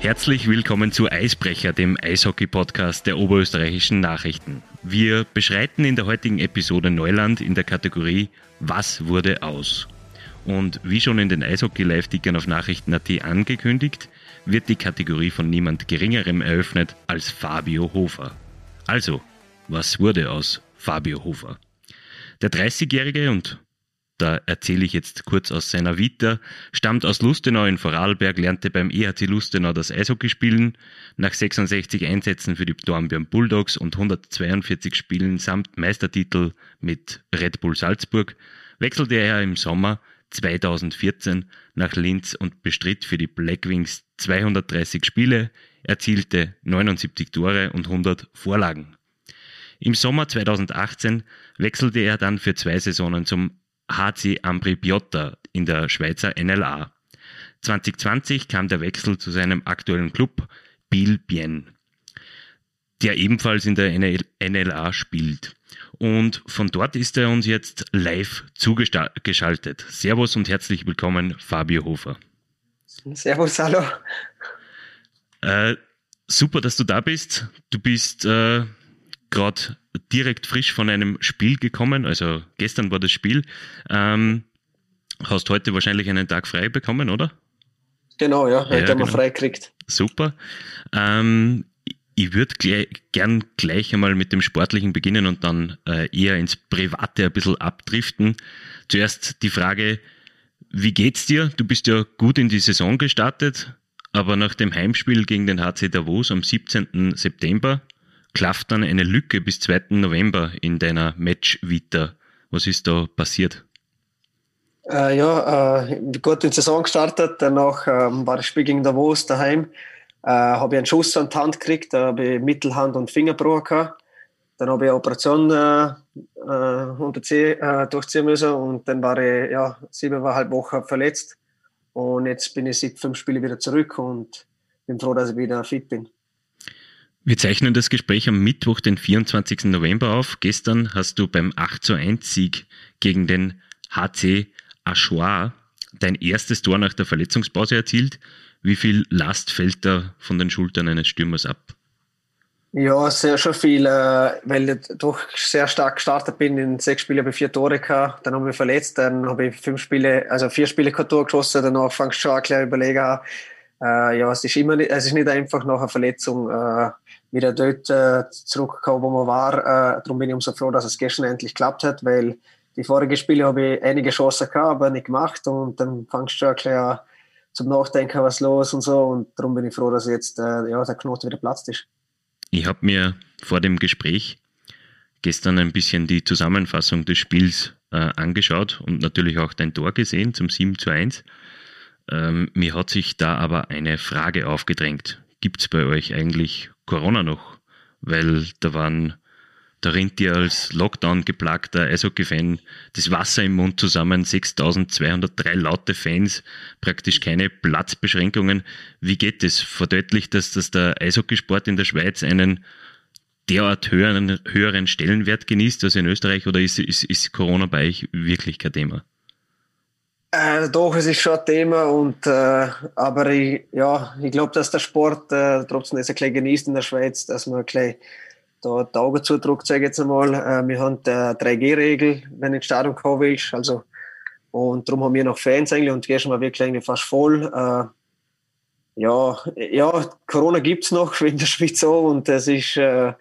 Herzlich willkommen zu Eisbrecher, dem Eishockey-Podcast der oberösterreichischen Nachrichten. Wir beschreiten in der heutigen Episode Neuland in der Kategorie Was wurde aus? Und wie schon in den Eishockey-Live-Tickern auf Nachrichten.at angekündigt, wird die Kategorie von niemand Geringerem eröffnet als Fabio Hofer. Also, was wurde aus Fabio Hofer? Der 30-Jährige und da erzähle ich jetzt kurz aus seiner Vita, stammt aus Lustenau in Vorarlberg, lernte beim EHC Lustenau das Eishockey spielen. Nach 66 Einsätzen für die Dornbirn Bulldogs und 142 Spielen samt Meistertitel mit Red Bull Salzburg wechselte er im Sommer 2014 nach Linz und bestritt für die Blackwings 230 Spiele, erzielte 79 Tore und 100 Vorlagen. Im Sommer 2018 wechselte er dann für zwei Saisonen zum HC Ambri Piotta in der Schweizer NLA. 2020 kam der Wechsel zu seinem aktuellen Club Biel Bien, der ebenfalls in der NLA spielt. Und von dort ist er uns jetzt live zugeschaltet. Servus und herzlich willkommen, Fabio Hofer. Servus, hallo. Äh, super, dass du da bist. Du bist äh, gerade direkt frisch von einem Spiel gekommen, also gestern war das Spiel. Ähm, hast heute wahrscheinlich einen Tag frei bekommen, oder? Genau, ja, heute ja, haben wir genau. frei gekriegt. Super. Ähm, ich würde gleich, gern gleich einmal mit dem Sportlichen beginnen und dann äh, eher ins Private ein bisschen abdriften. Zuerst die Frage, wie geht's dir? Du bist ja gut in die Saison gestartet, aber nach dem Heimspiel gegen den HC Davos am 17. September klafft dann eine Lücke bis 2. November in deiner Match-Vita. Was ist da passiert? Äh, ja, äh, gut in die Saison gestartet, danach ähm, war das Spiel gegen Davos daheim. Äh, habe ich einen Schuss an die Hand gekriegt, da habe ich Mittelhand und Fingerbruch gehabt. Dann habe ich eine Operation äh, äh unterziehen, äh, durchziehen müssen und dann war ich ja, siebeneinhalb Wochen verletzt. Und jetzt bin ich seit fünf Spielen wieder zurück und bin froh, dass ich wieder fit bin. Wir zeichnen das Gespräch am Mittwoch, den 24. November auf. Gestern hast du beim 8 zu 1 Sieg gegen den HC Achoir dein erstes Tor nach der Verletzungspause erzielt. Wie viel Last fällt da von den Schultern eines Stürmers ab? Ja, sehr schon viel, äh, weil ich doch sehr stark gestartet bin. In sechs Spielen habe ich vier Tore gehabt, dann habe ich verletzt, dann habe ich fünf Spiele, also vier Spiele kein Tor geschossen, danach fangst du schon ein kleiner Überleger an. Äh, ja, es ist immer nicht, es ist nicht einfach nach einer Verletzung äh, wieder dort äh, zurückgekommen, wo man war. Äh, darum bin ich umso froh, dass es gestern endlich geklappt hat, weil die vorigen Spiele habe ich einige Chancen gehabt, aber nicht gemacht und dann fangst du schon ein bisschen zum Nachdenken, was los und so und darum bin ich froh, dass jetzt äh, ja, der Knoten wieder platzt ist. Ich habe mir vor dem Gespräch gestern ein bisschen die Zusammenfassung des Spiels äh, angeschaut und natürlich auch dein Tor gesehen zum 7 zu 1. Ähm, mir hat sich da aber eine Frage aufgedrängt. Gibt es bei euch eigentlich Corona noch, weil da waren, da rinnt dir als Lockdown geplagter Eishockey-Fan das Wasser im Mund zusammen, 6203 laute Fans, praktisch keine Platzbeschränkungen. Wie geht das? Verdeutlicht das, dass der Eishockeysport in der Schweiz einen derart höheren, höheren Stellenwert genießt als in Österreich oder ist, ist, ist Corona bei euch wirklich kein Thema? Äh, doch, es ist schon ein Thema, und, äh, aber ich, ja, ich glaube, dass der Sport äh, trotzdem das ein bisschen genießt in der Schweiz, dass man ein bisschen da die Augen zudrückt, sage ich jetzt einmal. Äh, wir haben die 3G-Regel, wenn du ins Stadion kommen willst. Also, und darum haben wir noch Fans eigentlich und gestern war wirklich eigentlich fast voll. Äh, ja, ja, Corona gibt's noch in der Schweiz auch und es ist, äh,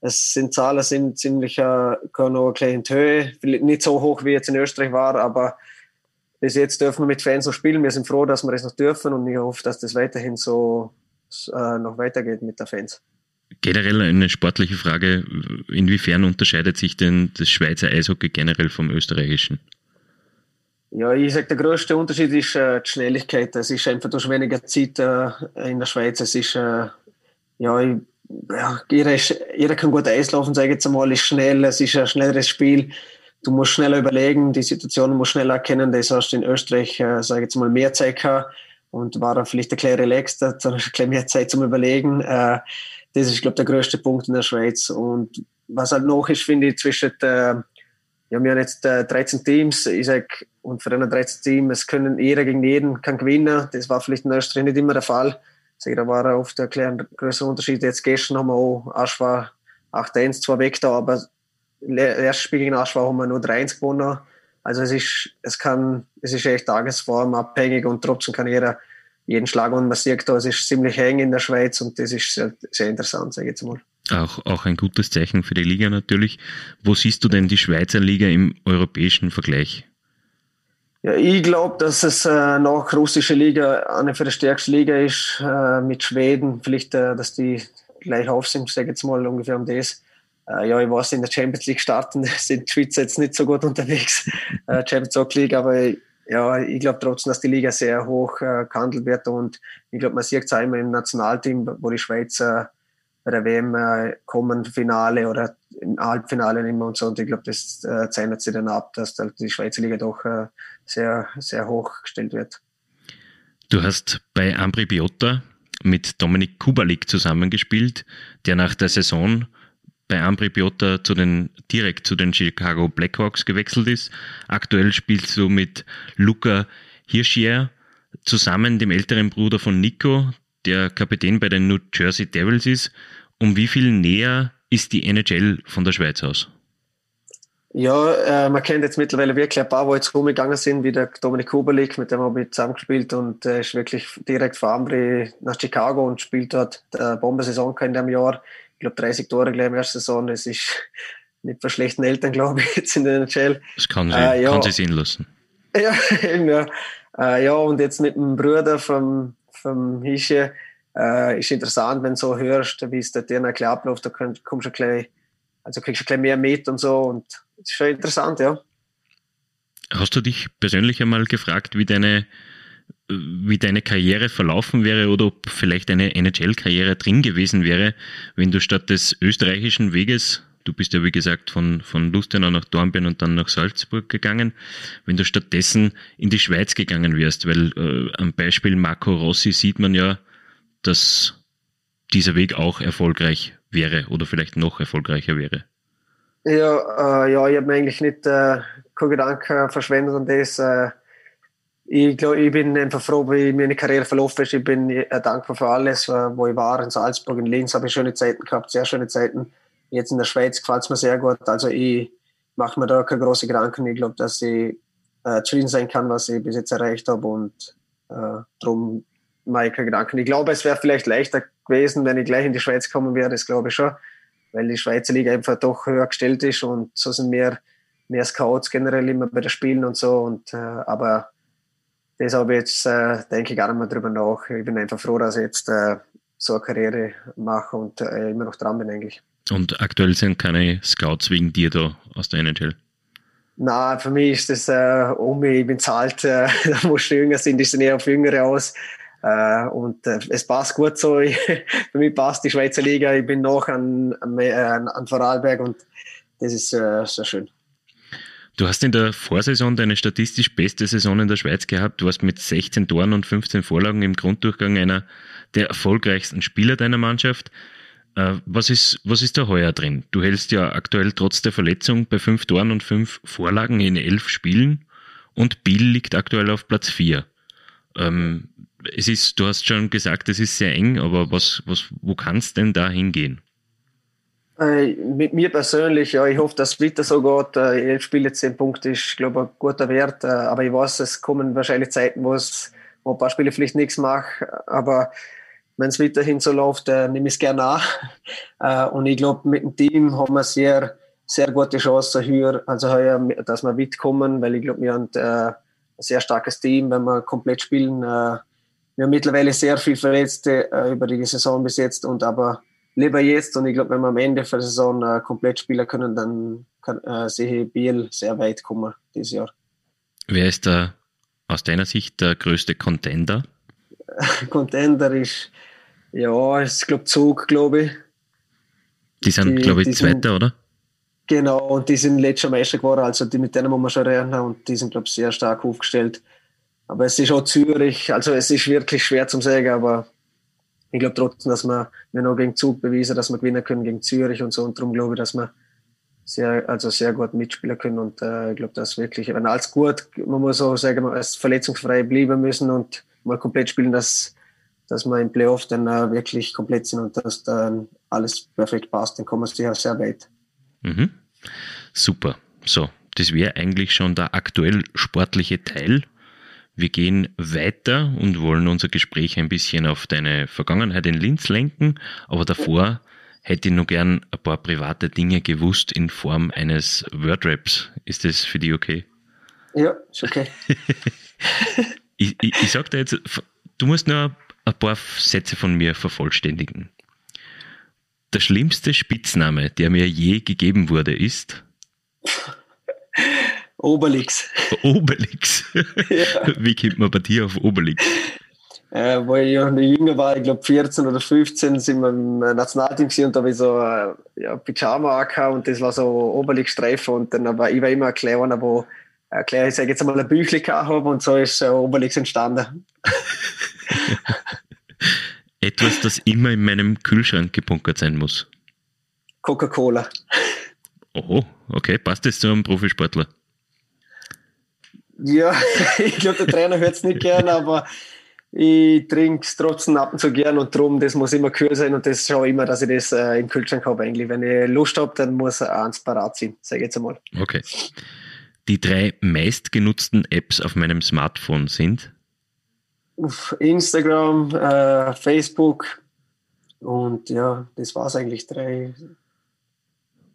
es sind Zahlen sind ziemlich, äh, noch ein bisschen in die Höhe, nicht so hoch wie jetzt in Österreich war, aber bis jetzt dürfen wir mit Fans noch spielen. Wir sind froh, dass wir das noch dürfen und ich hoffe, dass das weiterhin so äh, noch weitergeht mit den Fans. Generell eine sportliche Frage. Inwiefern unterscheidet sich denn das Schweizer Eishockey generell vom österreichischen? Ja, ich sage, der größte Unterschied ist äh, die Schnelligkeit. Es ist einfach durch weniger Zeit äh, in der Schweiz. Es ist, äh, ja, ich, ja jeder, ist, jeder kann gut Eis laufen, sage ich jetzt einmal, ist schnell, es ist ein schnelleres Spiel du musst schneller überlegen, die Situation musst schneller erkennen. Das hast du in Österreich, äh, sage ich jetzt mal, mehr Zeit gehabt und war dann vielleicht ein bisschen relaxed, hat ein bisschen mehr Zeit zum Überlegen. Äh, das ist, glaube ich, der größte Punkt in der Schweiz. Und was halt noch ist, finde ich, zwischen der, wir haben ja jetzt äh, 13 Teams, ich sag, und für einen 13 Team, es können jeder gegen jeden kann gewinnen. Das war vielleicht in Österreich nicht immer der Fall. da war oft ein kleiner größerer Unterschied. Jetzt gestern haben wir auch Aschwa 8-1 zwar weg da, aber erstes Spiel gegen Aschwa haben wir nur 3-1 gewonnen. Also es ist, es kann, es ist echt tagesformabhängig und trotzdem kann jeder jeden Schlag und man sieht da, es ist ziemlich eng in der Schweiz und das ist sehr, sehr interessant, sage ich jetzt mal. Auch, auch ein gutes Zeichen für die Liga natürlich. Wo siehst du denn die Schweizer Liga im europäischen Vergleich? Ja, ich glaube, dass es äh, nach russische Liga eine für die stärkste Liga ist, äh, mit Schweden. Vielleicht, äh, dass die gleich auf sind, sage jetzt mal ungefähr um das. Äh, ja, ich weiß, in der Champions League starten sind die Schweizer jetzt nicht so gut unterwegs, äh, Champions League, aber ja, ich glaube trotzdem, dass die Liga sehr hoch äh, gehandelt wird und ich glaube, man sieht es einmal im Nationalteam, wo die Schweizer bei der WM äh, kommen, Finale oder im Halbfinale nehmen und so. Und ich glaube, das äh, zeichnet sich dann ab, dass halt die Schweizer Liga doch äh, sehr, sehr hoch gestellt wird. Du hast bei Ambri Biota mit Dominik Kubalik zusammengespielt, der nach der Saison bei Ambri Biota zu den, direkt zu den Chicago Blackhawks gewechselt ist. Aktuell spielst du mit Luca Hirschier zusammen, dem älteren Bruder von Nico, der Kapitän bei den New Jersey Devils ist. Um wie viel näher ist die NHL von der Schweiz aus? Ja, äh, man kennt jetzt mittlerweile wirklich ein paar, die jetzt rumgegangen sind, wie der Dominik Kubelik, mit dem habe ich zusammengespielt und äh, ist wirklich direkt von Ambri nach Chicago und spielt dort eine Bombensaison in dem Jahr. Ich glaube 30 Tore gleich in der ersten Saison. Das ist nicht für schlechten Eltern, glaube ich, jetzt in der NHL. Das kann sie, äh, ja. kann sie sehen lassen. Ja, ja. Äh, ja, und jetzt mit dem Bruder vom, vom Hische äh, ist interessant, wenn du so hörst, wie es der dir ein abläuft, da kommst du gleich, also kriegst du gleich mehr mit und so und das ist schon interessant, ja. Hast du dich persönlich einmal gefragt, wie deine, wie deine Karriere verlaufen wäre oder ob vielleicht eine NHL-Karriere drin gewesen wäre, wenn du statt des österreichischen Weges, du bist ja wie gesagt von, von Lustenau nach Dornbirn und dann nach Salzburg gegangen, wenn du stattdessen in die Schweiz gegangen wärst, weil äh, am Beispiel Marco Rossi sieht man ja, dass dieser Weg auch erfolgreich wäre oder vielleicht noch erfolgreicher wäre? Ja, äh, ja ich habe mir eigentlich nicht äh, keinen Gedanken verschwendet an das. Äh, ich glaube, ich bin einfach froh, wie meine Karriere verlaufen ist. Ich bin äh, dankbar für alles, äh, wo ich war. In Salzburg, in Linz habe ich schöne Zeiten gehabt, sehr schöne Zeiten. Jetzt in der Schweiz gefällt es mir sehr gut. Also ich mache mir da keine großen Gedanken. Ich glaube, dass ich äh, zufrieden sein kann, was ich bis jetzt erreicht habe und äh, darum mache ich keine Gedanken. Ich glaube, es wäre vielleicht leichter gewesen, wenn ich gleich in die Schweiz kommen wäre, das glaube ich schon, weil die Schweizer Liga einfach doch höher gestellt ist und so sind mehr, mehr Scouts generell immer bei den Spielen und so. Und, äh, aber das habe ich jetzt, äh, denke ich gar nicht mehr drüber nach. Ich bin einfach froh, dass ich jetzt äh, so eine Karriere mache und äh, immer noch dran bin eigentlich. Und aktuell sind keine Scouts wegen dir da aus der NHL? Na, für mich ist das äh, um mich, ich bin zahlt, äh, da muss jünger sind, die sind eher auf Jüngere aus. Äh, und äh, es passt gut so. für mich passt die Schweizer Liga. Ich bin noch an, an, an Vorarlberg und das ist äh, sehr schön. Du hast in der Vorsaison deine statistisch beste Saison in der Schweiz gehabt. Du warst mit 16 Toren und 15 Vorlagen im Grunddurchgang einer der erfolgreichsten Spieler deiner Mannschaft. Äh, was ist, was ist da heuer drin? Du hältst ja aktuell trotz der Verletzung bei fünf Toren und fünf Vorlagen in elf Spielen und Biel liegt aktuell auf Platz vier. Ähm, es ist, du hast schon gesagt, es ist sehr eng, aber was, was, wo kann es denn da hingehen? Äh, mit mir persönlich, ja, ich hoffe, dass es weiter so geht. Äh, elf Spiele, zehn Punkte ist, glaube ich, ein guter Wert. Äh, aber ich weiß, es kommen wahrscheinlich Zeiten, wo es wo ein paar Spiele vielleicht nichts mache. Aber wenn es weiterhin so läuft, äh, nehme ich es gerne an. Äh, und ich glaube, mit dem Team haben wir sehr, sehr gute Chancen höher, also heuer, dass wir weit kommen, weil ich glaube, wir haben äh, ein sehr starkes Team, wenn wir komplett spielen. Äh, wir haben mittlerweile sehr viel Verletzte äh, über die Saison bis jetzt und aber lieber jetzt und ich glaube, wenn wir am Ende der Saison äh, komplett spielen können, dann kann, äh, sehe ich Biel sehr weit kommen dieses Jahr. Wer ist da aus deiner Sicht der größte Contender? Contender ist, ja, ist glaube Zug, glaube ich. Die sind, glaube ich, Zweiter, sind, oder? Genau, und die sind letztes Jahr Meister geworden, also die, mit denen muss man schon rechnen und die sind, glaube ich, sehr stark aufgestellt. Aber es ist auch Zürich, also es ist wirklich schwer zum sagen, aber ich glaube trotzdem, dass wir, wir noch gegen Zug bewiesen, dass wir gewinnen können gegen Zürich und so und darum glaube ich, dass wir sehr, also sehr gut mitspielen können und äh, ich glaube, dass wirklich, wenn alles gut, man muss auch sagen, wir als verletzungsfrei bleiben müssen und mal komplett spielen, dass dass wir im Playoff dann äh, wirklich komplett sind und dass dann alles perfekt passt, dann kommen wir sicher sehr weit. Mhm. Super. So, das wäre eigentlich schon der aktuell sportliche Teil. Wir gehen weiter und wollen unser Gespräch ein bisschen auf deine Vergangenheit in Linz lenken, aber davor hätte ich noch gern ein paar private Dinge gewusst in Form eines Wordraps. Ist das für dich okay? Ja, ist okay. ich, ich, ich sag dir jetzt, du musst nur ein paar Sätze von mir vervollständigen. Der schlimmste Spitzname, der mir je gegeben wurde, ist Obelix. Obelix. Ja. Wie kommt man bei dir auf Obelix? Äh, wo ich noch jünger war, ich glaube 14 oder 15, sind wir im Nationalteam gewesen und da habe ich so äh, ja, Pyjama angehabt und das war so Obelix-Streifen und dann war ich war immer ein Kleiner, wo äh, klar, ich sage jetzt mal ein Büchlein habe und so ist äh, Obelix entstanden. Etwas, das immer in meinem Kühlschrank gebunkert sein muss. Coca-Cola. Oh, okay, passt das zu einem Profisportler? Ja, ich glaube, der Trainer hört es nicht gern, aber ich trinke es trotzdem ab und zu gern und darum, das muss immer kühl sein und das schaue ich immer, dass ich das äh, im Kühlschrank habe eigentlich. Wenn ich Lust habe, dann muss eins parat sein, sage ich jetzt einmal. Okay. Die drei meistgenutzten Apps auf meinem Smartphone sind? Instagram, äh, Facebook und ja, das war es eigentlich. Drei,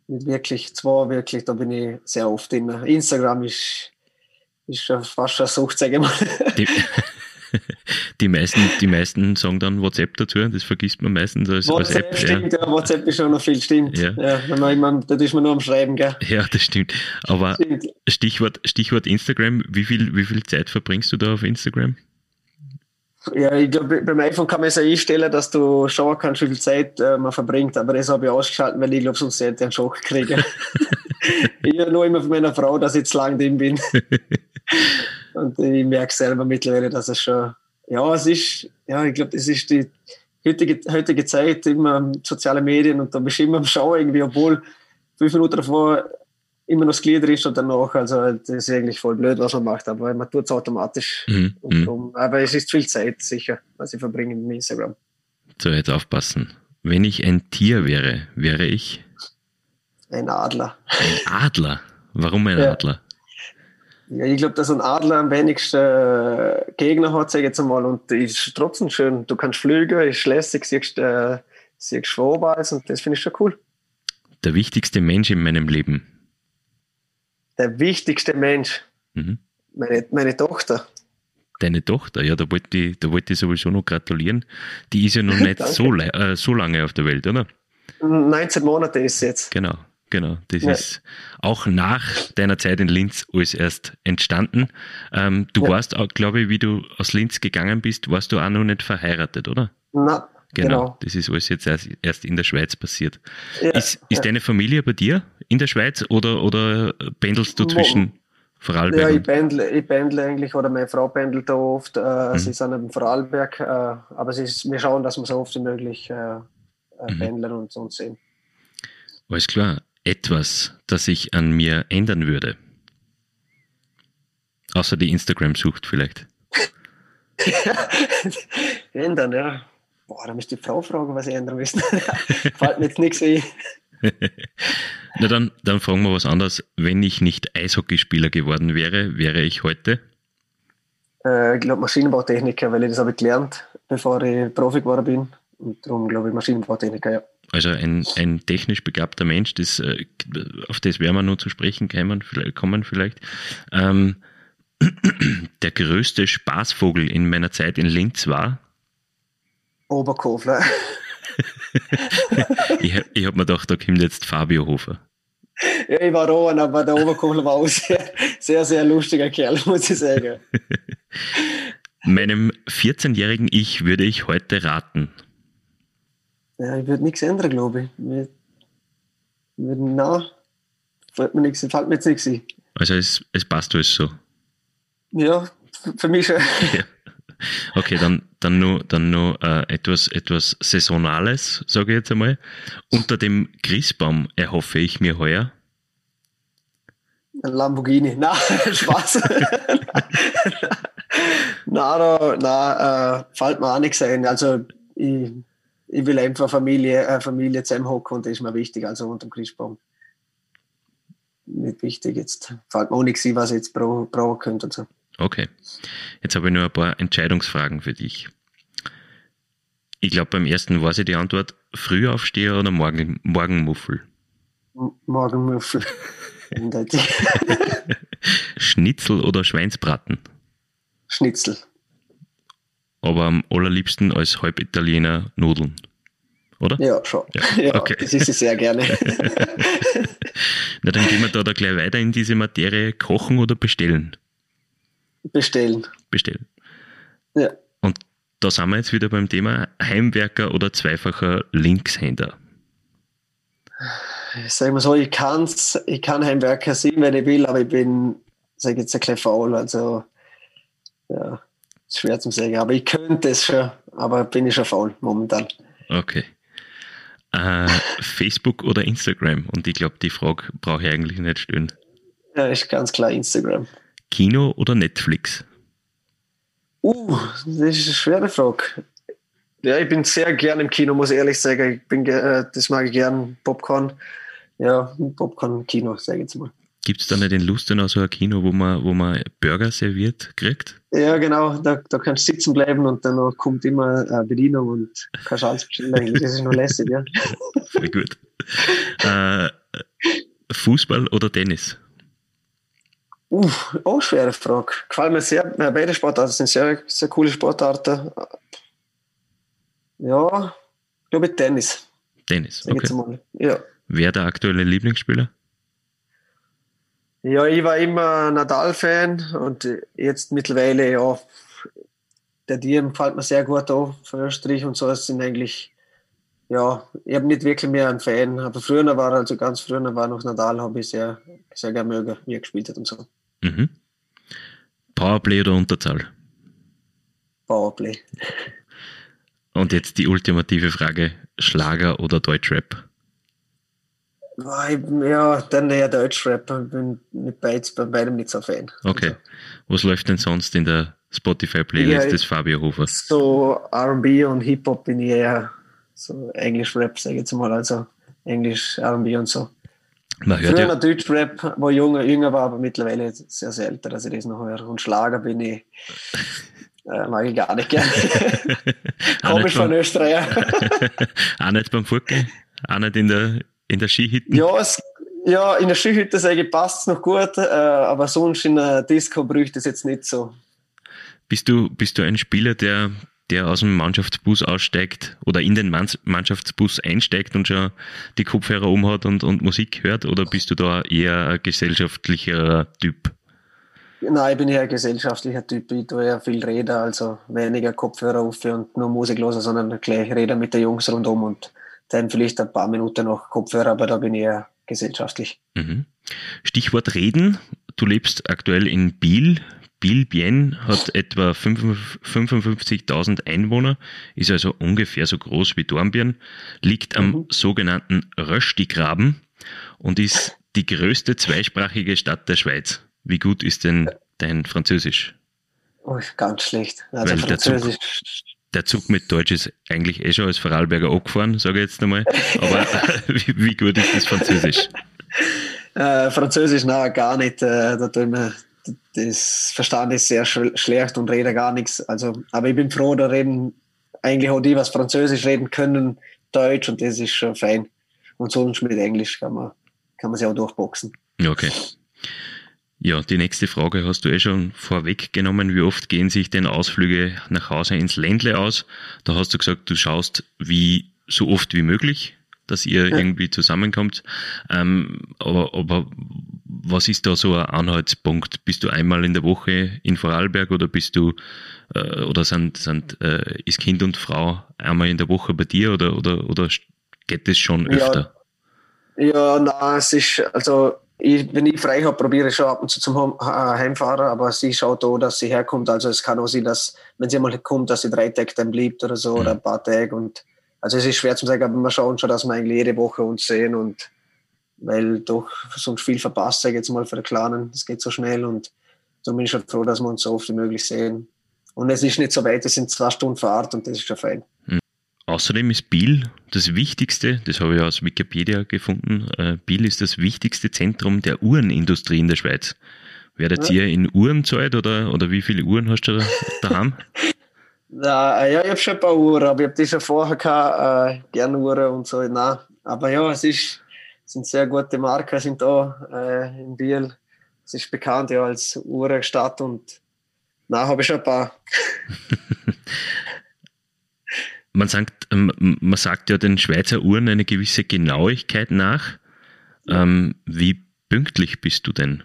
nicht wirklich, zwei wirklich, da bin ich sehr oft in. Instagram ist, ist schon fast eine Sucht, sage ich mal. Die, die, meisten, die meisten sagen dann WhatsApp dazu, das vergisst man meistens als, WhatsApp als App. Stimmt, ja. ja. WhatsApp ist schon noch viel, stimmt. Ja. ja wenn man, immer, da ist man nur am Schreiben, gell? Ja, das stimmt. Aber stimmt. Stichwort, Stichwort Instagram, wie viel, wie viel Zeit verbringst du da auf Instagram? Ja, ich glaube, beim iPhone kann man es ja einstellen, dass du schauen kannst, wie viel Zeit äh, man verbringt. Aber das habe ich ausgeschaltet, weil ich glaube, sonst hätte ich einen Schock kriegen. ich höre nur immer von meiner Frau, dass ich zu lang drin bin. Und ich merke selber mittlerweile, dass es schon, ja, es ist, ja, ich glaube, es ist die heutige, heutige Zeit, immer soziale Medien und da bist du immer am Schauen irgendwie, obwohl fünf Minuten davor immer noch das Glied ist und danach, also das ist eigentlich voll blöd, was man macht, aber man tut es automatisch. Mhm. mhm. Darum, aber es ist viel Zeit, sicher, was ich verbringe mit Instagram. So, jetzt aufpassen. Wenn ich ein Tier wäre, wäre ich? Ein Adler. Ein Adler? Warum ein ja. Adler? Ja, ich glaube, dass ein Adler am wenigsten äh, Gegner hat, sage ich jetzt einmal, und ist trotzdem schön. Du kannst fliegen, ist lässig, siehst, äh, siehst Schwabals und das finde ich schon cool. Der wichtigste Mensch in meinem Leben? Der wichtigste Mensch? Mhm. Meine, meine Tochter. Deine Tochter, ja, da wollte ich, da wollte ich sowieso noch gratulieren. Die ist ja noch nicht so, äh, so lange auf der Welt, oder? 19 Monate ist sie jetzt. Genau. Genau, das ja. ist auch nach deiner Zeit in Linz alles erst entstanden. Ähm, du ja. warst auch, glaube ich, wie du aus Linz gegangen bist, warst du auch noch nicht verheiratet, oder? Na, genau. genau. Das ist alles jetzt erst, in der Schweiz passiert. Ja, ist ist deine Familie bei dir in der Schweiz oder, oder pendelst du zwischen Vorarlberg? Ja, ich pendle, ich pendle eigentlich, oder meine Frau pendelt da oft. Äh, mhm. Sie sind im Vorarlberg, äh, aber ist, wir schauen, dass wir so oft wie möglich äh, äh mhm. pendeln und uns sehen. Alles klar etwas, das ich an mir ändern würde? Außer die Instagram-Sucht vielleicht. ändern, ja. Boah, da müsste die Frau fragen, was ich ändern müsste. Fällt mir jetzt nichts ein. Na dann, dann fragen wir was anderes. Wenn ich nicht Eishockeyspieler geworden wäre, wäre ich heute? Äh, ich glaube Maschinenbautechniker, weil ich das habe gelernt, bevor ich Profi geworden bin. Und darum glaube ich Maschinenbautechniker, ja. Also ein, ein technisch begabter Mensch, das, äh, auf das werden wir nur zu sprechen kommen, kommen vielleicht. Ähm, der größte Spaßvogel in meiner Zeit in Linz war? Oberkofler. ich habe mir gedacht, da kommt jetzt Fabio Hofer. Ja, ich war Rohan, aber der Oberkofler war auch sehr, sehr, sehr lustiger Kerl, muss ich sagen. Meinem 14-jährigen Ich würde ich heute raten. Ja, ich würde nichts ändern, glaube ich. Wir, wir, nein, fällt mir, nichts, fällt mir jetzt nichts ein. Also es, es passt alles so? Ja, für mich schon. Ja. Okay, dann, dann nur, dann nur äh, etwas, etwas Saisonales, sage ich jetzt einmal. Unter dem Christbaum erhoffe ich mir heuer. Ein Lamborghini. Nein, Spaß. nein, nein äh, fällt mir auch nichts ein. Also ich, ich will einfach Familie, äh, Familie zusammenhocken und das ist mir wichtig, also unter dem Christbaum. Nicht wichtig, jetzt fällt mir auch nichts was ich jetzt brauchen könnte und so. Okay. Jetzt habe ich nur ein paar Entscheidungsfragen für dich. Ich glaube, beim ersten war sie die Antwort Frühaufsteher oder Morgen, Morgenmuffel? Morgenmuffel. Schnitzel oder Schweinsbraten? Schnitzel. Aber am allerliebsten als Halbitaliener Nudeln, oder? Ja, schon. Ja, ja okay. das ist sie sehr gerne. Na, dann gehen wir da, da gleich weiter in diese Materie. Kochen oder bestellen? Bestellen. Bestellen. Ja. Und da sind wir jetzt wieder beim Thema Heimwerker oder zweifacher Linkshänder. Sagen wir so, ich, kann's, ich kann Heimwerker sein, wenn ich will, aber ich bin, sage ich jetzt, ein bisschen faul. Also, ja, ist schwer zu sagen. Aber ich könnte es schon, aber bin ich schon faul momentan. Okay. Äh, Facebook oder Instagram? Und ich glaube, die Frage brauche ich eigentlich nicht stellen. Ja, ist ganz klar Instagram. Kino oder Netflix? Uh, das ist eine schwere Frage. Ja, ich bin sehr gern im Kino, muss ich ehrlich sagen. Ich bin, äh, das mag ich gern, Popcorn. Ja, Popcorn-Kino, sage ich jetzt mal. Gibt es da nicht in Lustenau so ein Kino, wo man, wo man Burger serviert kriegt? Ja, genau. Da, da kannst du sitzen bleiben und dann kommt immer eine Bedienung und kannst alles bestellen. Das ist nur lässig, ja. Voll gut. Äh, Fußball oder Tennis? Uh, auch schwere Frage. Gefallen mir sehr. Beide Sportarten sind sehr, sehr coole Sportarten. Ja, ich glaube Tennis. Tennis, okay. Ja. Wer der aktuelle Lieblingsspieler? Ja, ich war immer Nadal-Fan und jetzt mittlerweile, ja, der Diem fällt mir sehr gut an von Österreich und so. Es sind eigentlich, ja, ich habe nicht wirklich mehr einen Fan, aber früher war, also ganz früher war noch Nadal, habe ich sehr, sehr gerne mögen, wie er gespielt hat und so. Mhm. Powerplay oder Unterzahl? Powerplay. Und jetzt die ultimative Frage: Schlager oder Deutschrap? Ja, dann eher Deutschrap. Ich bin bei beidem nicht so Fan. Okay. Was läuft denn sonst in der Spotify-Playlist ja, des Fabio Hofers? So RB und Hip-Hop bin ich eher so Englisch-Rap, sage ich jetzt mal. Also Englisch, RB und so. Man hört Früher ja. Deutsch-Rap, wo ich jünger, jünger war, aber mittlerweile sehr, sehr älter, als ich das noch höre. Und Schlager bin ich, äh, mag ich gar nicht gerne. Komisch von Österreich. auch nicht beim Furke? Auch nicht in der, in der Skihütte? Ja, es, ja, in der Skihütte sage ich, passt es noch gut, äh, aber sonst in der Disco bräuchte es jetzt nicht so. Bist du, bist du ein Spieler, der der aus dem Mannschaftsbus aussteigt oder in den Mannschaftsbus einsteigt und schon die Kopfhörer umhat und, und Musik hört? Oder bist du da eher ein gesellschaftlicher Typ? Nein, ich bin eher ein gesellschaftlicher Typ. Ich tue ja viel reden, also weniger Kopfhörer auf und nur Musik hören, sondern gleich reden mit den Jungs rundum und dann vielleicht ein paar Minuten noch Kopfhörer, aber da bin ich eher gesellschaftlich. Mhm. Stichwort Reden. Du lebst aktuell in Biel. Biel-Bien hat etwa 55.000 Einwohner, ist also ungefähr so groß wie Dornbirn, liegt am mhm. sogenannten Rösti-Graben und ist die größte zweisprachige Stadt der Schweiz. Wie gut ist denn dein Französisch? Oh, ganz schlecht. Also Weil Französisch. Der Zug, mit Deutsch ist eigentlich eh schon als Vorarlberger angefahren, sage ich jetzt einmal. Aber wie, wie, gut ist das Französisch? Äh, Französisch, nein, gar nicht. Äh, da tun wir das Verstand ist sehr schlecht und rede gar nichts. Also, aber ich bin froh, da reden eigentlich auch die, was Französisch reden können, Deutsch und das ist schon fein. Und sonst mit Englisch kann man, kann man sich auch durchboxen. Okay. Ja, die nächste Frage hast du eh schon vorweggenommen. Wie oft gehen sich denn Ausflüge nach Hause ins Ländle aus? Da hast du gesagt, du schaust wie so oft wie möglich, dass ihr ja. irgendwie zusammenkommt. Ähm, aber, aber was ist da so ein Anhaltspunkt? Bist du einmal in der Woche in Vorarlberg oder bist du äh, oder sind, sind äh, ist Kind und Frau einmal in der Woche bei dir oder oder oder geht das schon öfter? Ja, ja nein, es ist also ich, wenn ich frei habe, probiere ich schon ab und zu zum äh, Heimfahren, aber sie schaut auch, dass sie herkommt. Also es kann auch sein, dass, wenn sie mal kommt, dass sie drei Tage dann bleibt oder so mhm. oder ein paar Tage. Und also es ist schwer zu sagen, aber wir schauen schon, dass wir eigentlich jede Woche uns sehen und weil doch sonst viel verpasst, sage ich jetzt mal für die Kleinen. Das geht so schnell und so bin ich schon froh, dass wir uns so oft wie möglich sehen. Und es ist nicht so weit, es sind zwei Stunden Fahrt und das ist schon fein. Mhm. Außerdem ist Biel das wichtigste, das habe ich aus Wikipedia gefunden, äh, Biel ist das wichtigste Zentrum der Uhrenindustrie in der Schweiz. Werdet ja. ihr in Uhren zahlt oder, oder wie viele Uhren hast du da daheim? ja, ja, ich habe schon ein paar Uhren, aber ich habe die schon vorher gehabt, äh, gerne Uhren und so. Nein. Aber ja, es ist, sind sehr gute Marken sind da äh, in Biel. Es ist bekannt ja als Uhrenstadt und na habe ich schon ein paar. man sagt, ähm, man sagt ja den Schweizer Uhren eine gewisse Genauigkeit nach. Ähm, wie pünktlich bist du denn?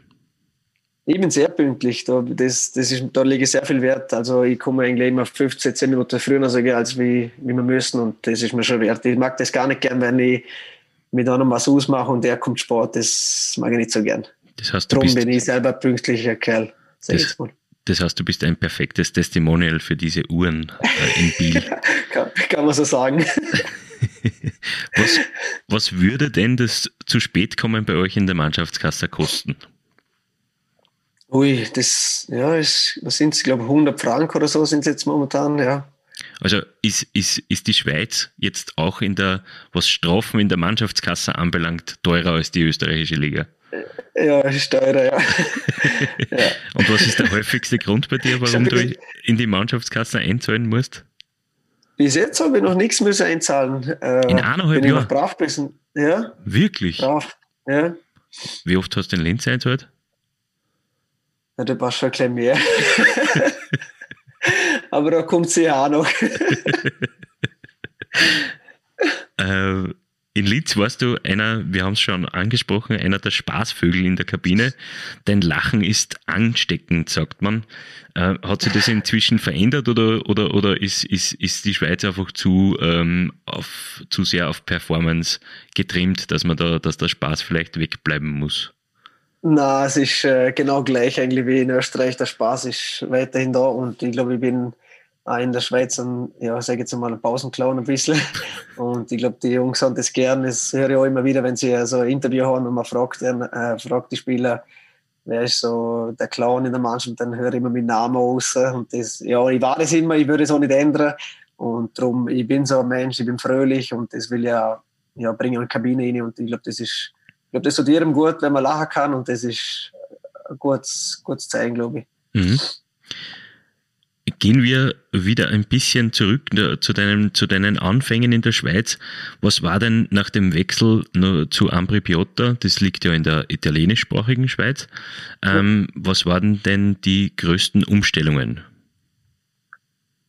Ich bin sehr pünktlich. Da, das, das ist, da lege ich sehr viel Wert. Also ich komme eigentlich immer 15, 10 Minuten früher sage als wie, wie wir müssen und das ist mir schon wert. Ich mag das gar nicht gern, wenn ich mit einem was ausmache und der kommt Sport. Das mag ich nicht so gern. Das heißt, Darum bin ich selber ein pünktlicher Kerl. Das, das, heißt, du bist ein perfektes Testimonial für diese Uhren äh, in Biel. kann, kann man so sagen. was, was würde denn das zu spät kommen bei euch in der Mannschaftskasse kosten? Ui, das, ja, ist, was sind es, ich glaube 100 Franken oder so sind es jetzt momentan, ja. Also ist, ist, ist die Schweiz jetzt auch in der, was Strafen in der Mannschaftskasse anbelangt, teurer als die österreichische Liga? Ja, ist teurer, ja. ja. Und was ist der häufigste Grund bei dir, warum du in die Mannschaftskasse einzahlen musst? Bis jetzt habe ich noch nichts müssen einzahlen. Äh, in eineinhalb Jahren? brav gewesen. Ja. Wirklich? Brav, ja. Wie oft hast du den Linz einzahlt? Ja, da passt schon ein bisschen mehr. Aber da kommt sie ja auch noch. äh, in Linz warst du einer, wir haben es schon angesprochen, einer der Spaßvögel in der Kabine. Dein Lachen ist ansteckend, sagt man. Äh, hat sich das inzwischen verändert oder, oder, oder ist, ist, ist die Schweiz einfach zu, ähm, auf, zu sehr auf Performance getrimmt, dass man da, dass der Spaß vielleicht wegbleiben muss? Na, es ist äh, genau gleich eigentlich wie in Österreich. Der Spaß ist weiterhin da und ich glaube, ich bin auch in der Schweiz ein, ja, sage jetzt mal, ein Pausenclown ein bisschen. Und ich glaube, die Jungs haben das gern. Das höre ich auch immer wieder, wenn sie so ein Interview haben und man fragt, äh, fragt die Spieler, wer ist so der Clown in der Mannschaft, dann höre ich immer meinen Namen raus. Und das, ja, ich war das immer, ich würde es auch nicht ändern. Und darum, ich bin so ein Mensch, ich bin fröhlich und das will ja, ja bringen in die Kabine rein. Und ich glaube, das ist glaube, das tut jedem gut, wenn man lachen kann und das ist ein gutes, gutes Zeichen, glaube ich. Mhm. Gehen wir wieder ein bisschen zurück äh, zu, deinem, zu deinen Anfängen in der Schweiz. Was war denn nach dem Wechsel zu Ambri Piotta? Das liegt ja in der italienischsprachigen Schweiz. Ähm, was waren denn die größten Umstellungen?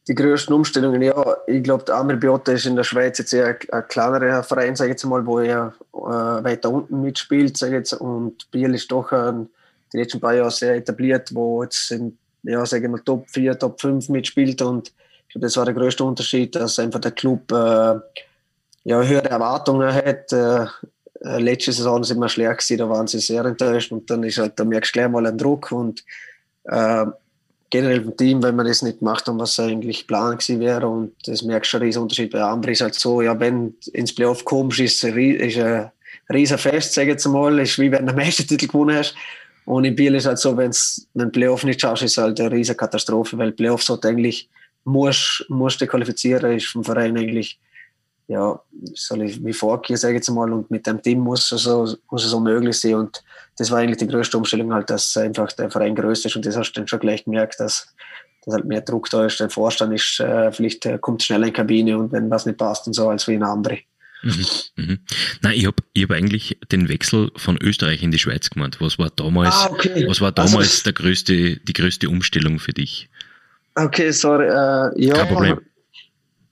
die größten Umstellungen, ja, ich glaube, der Amir Biotta ist in der Schweiz jetzt eher ein kleinerer Verein, sage ich jetzt mal, wo er äh, weiter unten mitspielt, sage jetzt, und Biel ist doch ein, die letzten paar Jahre sehr etabliert, wo jetzt in, ja, sage ich mal, Top 4, Top 5 mitspielt und ich glaube, das war der größte Unterschied, dass einfach der Club äh, ja, höhere Erwartungen hat. Äh, äh letzte Saison sind wir schlecht gewesen, da waren sie sehr enttäuscht und dann ist halt, da merkst du gleich mal einen Druck und äh, generell im Team, wenn man das nicht macht, und was eigentlich Plan gewesen wäre. Und das merkst du dieser Unterschied bei Ambri ist halt so, ja, wenn ins Playoff kommst, ist es ein riesen Fest, sage ich jetzt mal. Ist wie wenn du den Meistertitel gewonnen hast. Und in Biel ist halt so, wenn du Playoff nicht schaust, ist halt eine riesige Katastrophe, weil Playoff sollte eigentlich, musst, musst du qualifizieren, ist vom Verein eigentlich, ja, soll ich wie vorgehen, sage ich jetzt mal, und mit dem Team muss es so, muss es so möglich sein. Und das war eigentlich die größte Umstellung halt, dass einfach der Verein größer ist und das hast du dann schon gleich gemerkt, dass, dass halt mehr Druck da ist. Der Vorstand ist, äh, vielleicht äh, kommt schneller in die Kabine und wenn was nicht passt und so, als wie in andere. Mhm, mhm. Nein, ich habe ich hab eigentlich den Wechsel von Österreich in die Schweiz gemacht. Was war damals, ah, okay. was war damals also, der größte, die größte Umstellung für dich? Okay, sorry. Äh, ja, Kein Problem.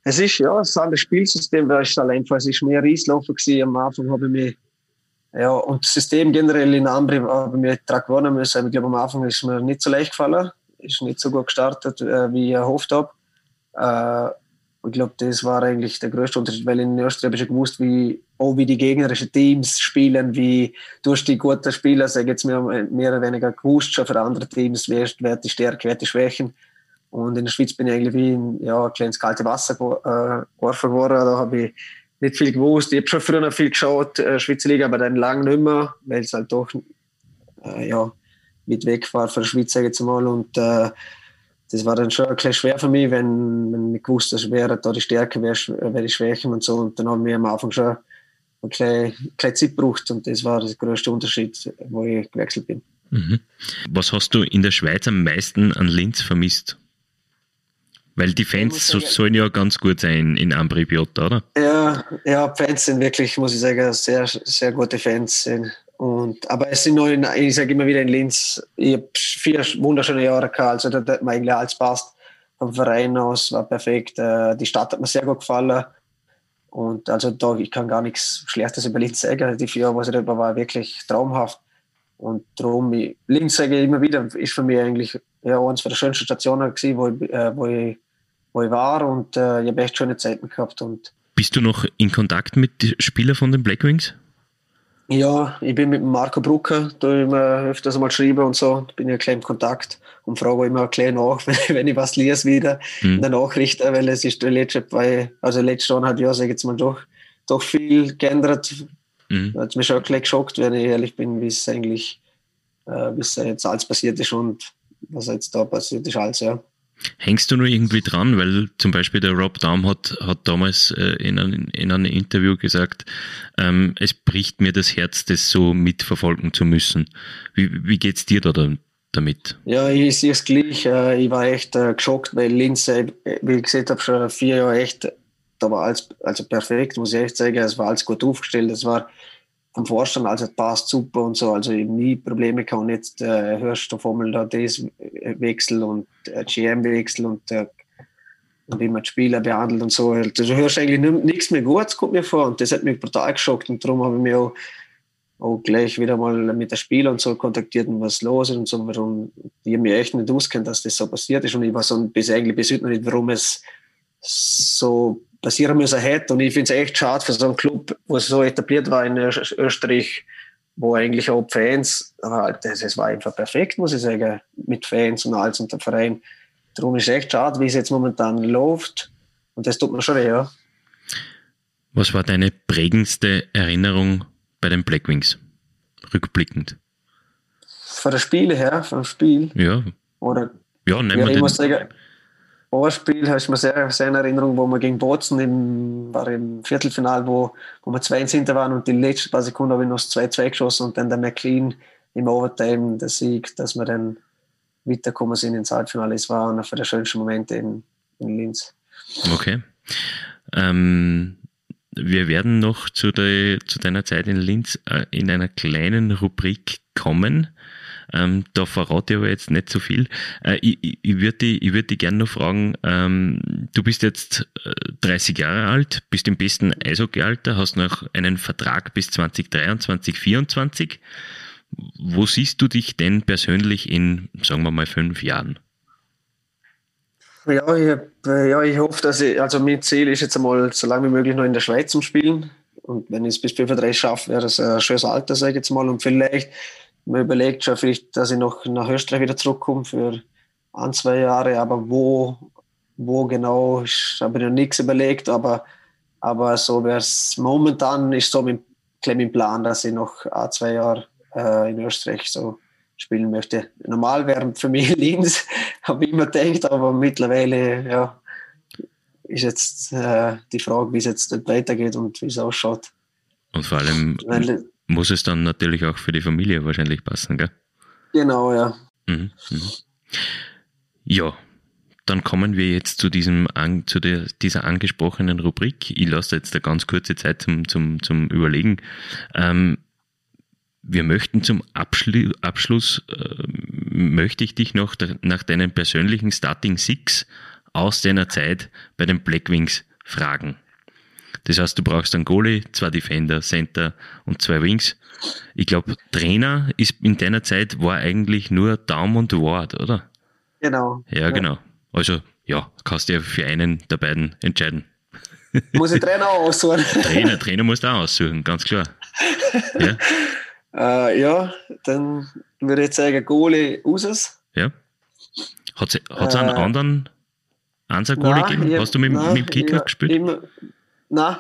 Es ist ja, das andere Spielsystem war es einfach, es ist mehr Rieslaufen gewesen. Am Anfang habe ich mich ja, und das System generell in Ambri haben wir daran gewonnen müssen. Ich glaube, am Anfang ist mir nicht so leicht gefallen. Ist nicht so gut gestartet, äh, wie ich erhofft habe. Äh, ich glaube, das war eigentlich der größte Unterschied, weil in Österreich habe ich schon gewusst, wie, auch wie die gegnerischen Teams spielen, wie durch die guten Spieler, sage jetzt mehr, mehr oder weniger gewusst schon für andere Teams, wer, wer die Stärke, wer die Schwächen. Und in der Schweiz bin ich eigentlich wie in ja, ein kleines kalte Wasser äh, geworfen worden. Da habe ich nicht viel gewusst. Ich habe schon früher noch viel geschaut, äh, Schweizer Liga, aber dann lang nicht mehr, weil es halt doch äh, ja, mit weg war von der Schweiz, sage ich jetzt mal. Und äh, das war dann schon ein bisschen schwer für mich, wenn, wenn ich gewusst habe, wäre da die Stärke, wäre, wäre die Schwäche und so. Und dann haben wir am Anfang schon ein bisschen Zeit gebraucht und das war der größte Unterschied, wo ich gewechselt bin. Mhm. Was hast du in der Schweiz am meisten an Linz vermisst? Weil die Fans so, sollen ja ganz gut sein in Ambribiot, oder? Ja, ja, Fans sind wirklich, muss ich sagen, sehr, sehr gute Fans. Und, aber es sind noch, in, ich sage immer wieder in Linz, ich habe vier wunderschöne Jahre gehabt, also da hat mir eigentlich alles passt. Vom Verein aus war perfekt. Äh, die Stadt hat mir sehr gut gefallen. Und also da, ich kann gar nichts Schlechtes über Linz sagen. Die vier Jahre, was ich da war, war wirklich traumhaft. Und darum, ich, Linz sage ich immer wieder, ist für mich eigentlich ja, eines der schönsten Stationen gewesen, wo ich, äh, wo ich, wo ich war und äh, ich habe echt schöne Zeiten gehabt. Und Bist du noch in Kontakt mit Spielern von den Blackwings? Ja, ich bin mit Marco Brucker, da immer öfters mal geschrieben und so, bin ja klein im Kontakt und frage immer klein nach, wenn ich was lese wieder mhm. in der Nachricht, weil es ist letzte, also letzte eineinhalb Jahre, sage ich jetzt mal, doch, doch viel geändert. Mhm. Hat mich schon ein bisschen geschockt, wenn ich ehrlich bin, wie es eigentlich, äh, wie es jetzt alles passiert ist und was jetzt da passiert ist, alles, ja. Hängst du nur irgendwie dran? Weil zum Beispiel der Rob Daum hat, hat damals äh, in, ein, in einem Interview gesagt, ähm, es bricht mir das Herz, das so mitverfolgen zu müssen. Wie, wie es dir da damit? Ja, ich sehe es gleich. Äh, ich war echt äh, geschockt, weil Linz, wie ich gesagt habe, schon vier Jahre echt, da war alles also perfekt, muss ich echt sagen. Es war alles gut aufgestellt. Es war vom Vorstand, also passt super und so, also nie Probleme kann. Jetzt äh, hörst du Formel da das Wechsel und äh, GM-Wechsel und, äh, und wie man die Spieler behandelt und so. Also, du hörst eigentlich nichts mehr Gutes, kommt mir vor. Und das hat mich brutal geschockt und darum habe ich mich auch, auch gleich wieder mal mit der Spieler und so kontaktiert und was los ist und so. Warum ich mich echt nicht auskennt, dass das so passiert ist und ich weiß so bis eigentlich bis heute noch nicht, warum es so passieren müssen hätte. Und ich finde es echt schade für so einen Club, wo es so etabliert war in Österreich, wo eigentlich auch Fans, aber das, das war einfach perfekt, muss ich sagen, mit Fans und alles und der Verein. Darum ist es echt schade, wie es jetzt momentan läuft. Und das tut mir schon weh, ja. Was war deine prägendste Erinnerung bei den Blackwings? Rückblickend. Von der Spiele her, vom Spiel? Ja. Oder? Ja, nehmen wir ich muss sagen, ein Spiel habe ich mir sehr, sehr in Erinnerung, wo wir gegen Bozen im, war im Viertelfinal, wo, wo wir 2 hinter waren und die letzten paar Sekunden habe ich noch 2-2 geschossen und dann der McLean im Overtime der Sieg, dass wir dann weitergekommen sind ins Halbfinale. Es war einer der schönsten Momente in, in Linz. Okay. Ähm, wir werden noch zu, der, zu deiner Zeit in Linz äh, in einer kleinen Rubrik kommen. Ähm, da verrate ich aber jetzt nicht so viel. Äh, ich ich würde dich, würd dich gerne noch fragen, ähm, du bist jetzt 30 äh, Jahre alt, bist im besten Eishockeyalter, hast noch einen Vertrag bis 2023, 2024. Wo siehst du dich denn persönlich in, sagen wir mal, fünf Jahren? Ja, ich, ja, ich hoffe, dass ich, also mein Ziel ist jetzt einmal so lange wie möglich noch in der Schweiz zu spielen. Und wenn ich es bis 35 schaffe, wäre das ein schönes Alter, sage ich jetzt mal. Und vielleicht man überlegt schon vielleicht, dass ich noch nach Österreich wieder zurückkomme für ein, zwei Jahre, aber wo, wo genau, ich habe mir noch nichts überlegt, aber, aber so wäre es momentan ist so mein, mein Plan, dass ich noch ein, zwei Jahre äh, in Österreich so spielen möchte. Normal wäre für mich Linz, habe ich immer gedacht, aber mittlerweile ja, ist jetzt äh, die Frage, wie es jetzt weitergeht und wie es ausschaut. Und vor allem, Weil, muss es dann natürlich auch für die Familie wahrscheinlich passen, gell? Genau, ja. Mhm, mhm. Ja, dann kommen wir jetzt zu, diesem, zu der, dieser angesprochenen Rubrik. Ich lasse jetzt eine ganz kurze Zeit zum, zum, zum Überlegen. Ähm, wir möchten zum Abschlu Abschluss, äh, möchte ich dich noch nach deinen persönlichen Starting Six aus deiner Zeit bei den Blackwings fragen. Das heißt, du brauchst einen Goalie, zwei Defender, Center und zwei Wings. Ich glaube, Trainer ist in deiner Zeit war eigentlich nur Daum und Ward, oder? Genau. Ja, ja. genau. Also, ja, kannst du ja für einen der beiden entscheiden. Muss ich Trainer auch aussuchen? Trainer, Trainer musst du auch aussuchen, ganz klar. Ja, äh, ja dann würde ich jetzt sagen, Goalie Usus. Ja. Hat es äh, einen anderen Answer-Goalie gegeben? Hast du mit, nein, mit dem Kicker immer, gespielt? Immer, Nein,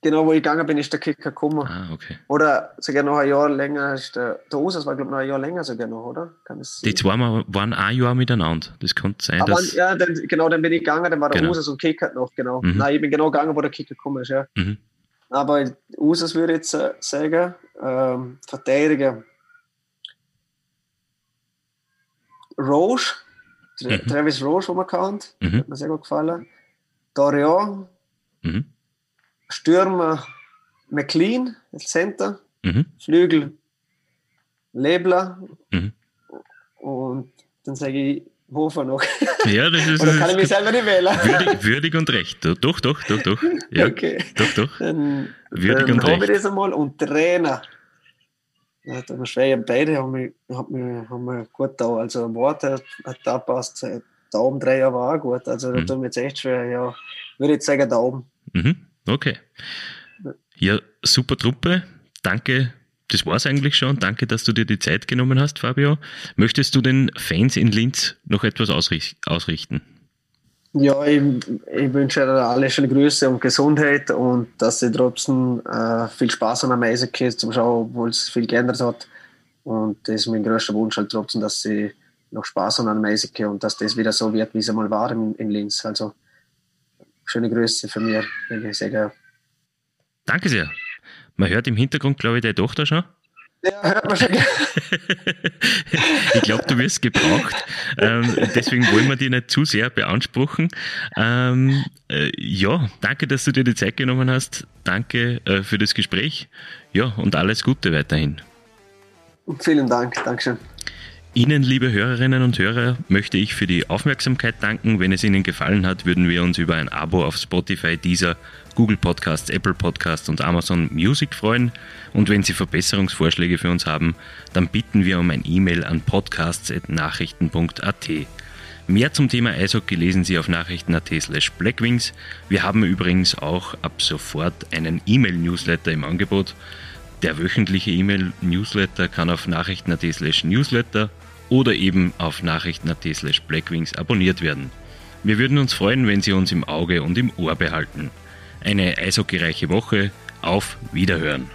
genau wo ich gegangen bin, ist der Kicker gekommen. Ah, okay. Oder sogar noch ein Jahr länger ist der, der Usas war, glaube ich, noch ein Jahr länger sogar noch, oder? Kann das Die zwei waren ein Jahr miteinander. Das könnte sein, Aber, dass... Ja, dann, genau, dann bin ich gegangen, dann war der genau. Usas und Kicker noch, genau. Mhm. Nein, ich bin genau gegangen, wo der Kicker gekommen ist, ja. Mhm. Aber Usas würde ich jetzt äh, sagen, ähm, Verteidiger. Roche, mhm. Travis Roche, wo man kennt, mhm. hat mir sehr gut gefallen. Dorian, mhm. Stürmer McLean, Center, mhm. Flügel Lebler mhm. und dann sage ich Hofer noch. Ja, das ist. Oder kann ich mich selber nicht wählen? Würdig, würdig und recht. Doch, doch, doch, doch. Ja, okay. Doch, doch. Dann, würdig dann und recht. ich das einmal und Trainer. Ja, dann schwer, beide haben mich, haben mich, haben mich gut da. Also Worte hat da passt. Daumendreher war auch gut. Also da mhm. tut mir jetzt echt schwer. Ja, würde ich sagen Daumen. Mhm. Okay. Ja, super Truppe. Danke. Das war es eigentlich schon. Danke, dass du dir die Zeit genommen hast, Fabio. Möchtest du den Fans in Linz noch etwas ausrichten? Ja, ich, ich wünsche alle schöne Grüße und Gesundheit und dass sie trotzdem äh, viel Spaß an der Eishockey zum Schauen, obwohl es viel geändert hat. Und das ist mein größter Wunsch halt trotzdem, dass sie noch Spaß an der Eishockey und dass das wieder so wird, wie es einmal war in, in Linz. Also schöne Grüße von mir, wenn ich sage. Danke sehr. Man hört im Hintergrund, glaube ich, deine Tochter schon. Ja, hört man schon. ich glaube, du wirst gebraucht. Ähm, deswegen wollen wir dich nicht zu sehr beanspruchen. Ähm, äh, ja, danke, dass du dir die Zeit genommen hast. Danke äh, für das Gespräch. Ja, und alles Gute weiterhin. Vielen Dank. Dankeschön. Ihnen, liebe Hörerinnen und Hörer, möchte ich für die Aufmerksamkeit danken. Wenn es Ihnen gefallen hat, würden wir uns über ein Abo auf Spotify, Deezer, Google Podcasts, Apple Podcasts und Amazon Music freuen. Und wenn Sie Verbesserungsvorschläge für uns haben, dann bitten wir um ein E-Mail an podcasts.nachrichten.at. Mehr zum Thema Eishockey lesen Sie auf nachrichten.at slash blackwings. Wir haben übrigens auch ab sofort einen E-Mail-Newsletter im Angebot. Der wöchentliche E-Mail-Newsletter kann auf nachrichten.at slash newsletter oder eben auf nachrichten.at slash blackwings abonniert werden. Wir würden uns freuen, wenn Sie uns im Auge und im Ohr behalten. Eine eishockeyreiche Woche. Auf Wiederhören.